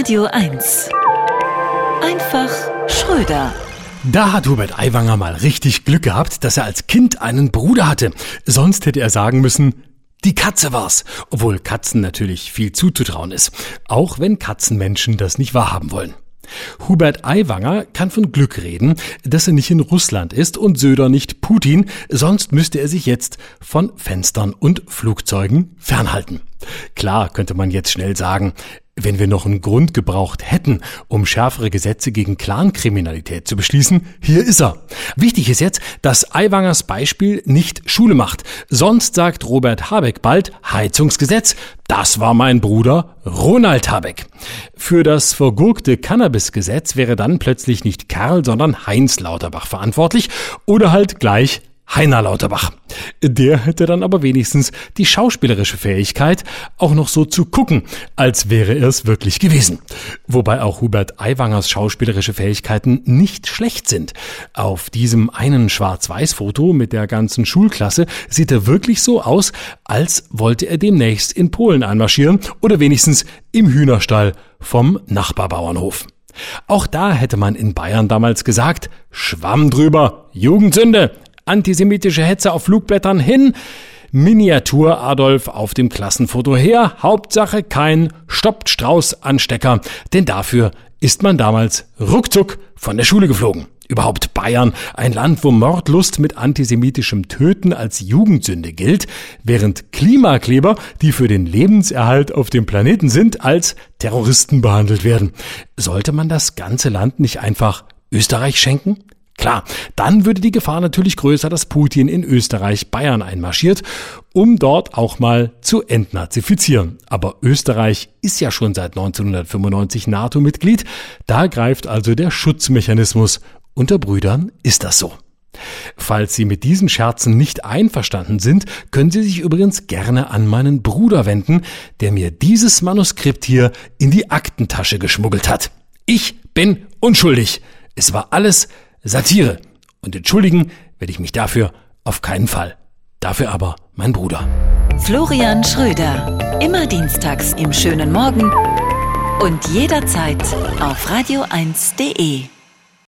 Radio 1. Einfach Schröder. Da hat Hubert Aiwanger mal richtig Glück gehabt, dass er als Kind einen Bruder hatte. Sonst hätte er sagen müssen, die Katze war's. Obwohl Katzen natürlich viel zuzutrauen ist. Auch wenn Katzenmenschen das nicht wahrhaben wollen. Hubert Aiwanger kann von Glück reden, dass er nicht in Russland ist und Söder nicht Putin, sonst müsste er sich jetzt von Fenstern und Flugzeugen fernhalten. Klar könnte man jetzt schnell sagen, wenn wir noch einen Grund gebraucht hätten, um schärfere Gesetze gegen Clankriminalität zu beschließen, hier ist er. Wichtig ist jetzt, dass Aiwangers Beispiel nicht Schule macht. Sonst sagt Robert Habeck bald Heizungsgesetz. Das war mein Bruder Ronald Habeck. Für das vergurkte Cannabisgesetz wäre dann plötzlich nicht Karl, sondern Heinz Lauterbach verantwortlich oder halt gleich Heiner Lauterbach. Der hätte dann aber wenigstens die schauspielerische Fähigkeit, auch noch so zu gucken, als wäre er es wirklich gewesen. Wobei auch Hubert Aiwangers schauspielerische Fähigkeiten nicht schlecht sind. Auf diesem einen Schwarz-Weiß-Foto mit der ganzen Schulklasse sieht er wirklich so aus, als wollte er demnächst in Polen einmarschieren oder wenigstens im Hühnerstall vom Nachbarbauernhof. Auch da hätte man in Bayern damals gesagt, Schwamm drüber, Jugendsünde, antisemitische Hetze auf Flugblättern hin. Miniatur Adolf auf dem Klassenfoto her. Hauptsache kein Stoppt Strauß Anstecker, denn dafür ist man damals ruckzuck von der Schule geflogen. Überhaupt Bayern, ein Land, wo Mordlust mit antisemitischem Töten als Jugendsünde gilt, während Klimakleber, die für den Lebenserhalt auf dem Planeten sind, als Terroristen behandelt werden. Sollte man das ganze Land nicht einfach Österreich schenken? Klar, dann würde die Gefahr natürlich größer, dass Putin in Österreich Bayern einmarschiert, um dort auch mal zu entnazifizieren. Aber Österreich ist ja schon seit 1995 NATO-Mitglied, da greift also der Schutzmechanismus. Unter Brüdern ist das so. Falls Sie mit diesen Scherzen nicht einverstanden sind, können Sie sich übrigens gerne an meinen Bruder wenden, der mir dieses Manuskript hier in die Aktentasche geschmuggelt hat. Ich bin unschuldig. Es war alles Satire. Und entschuldigen werde ich mich dafür auf keinen Fall. Dafür aber mein Bruder. Florian Schröder. Immer dienstags im schönen Morgen und jederzeit auf radio1.de.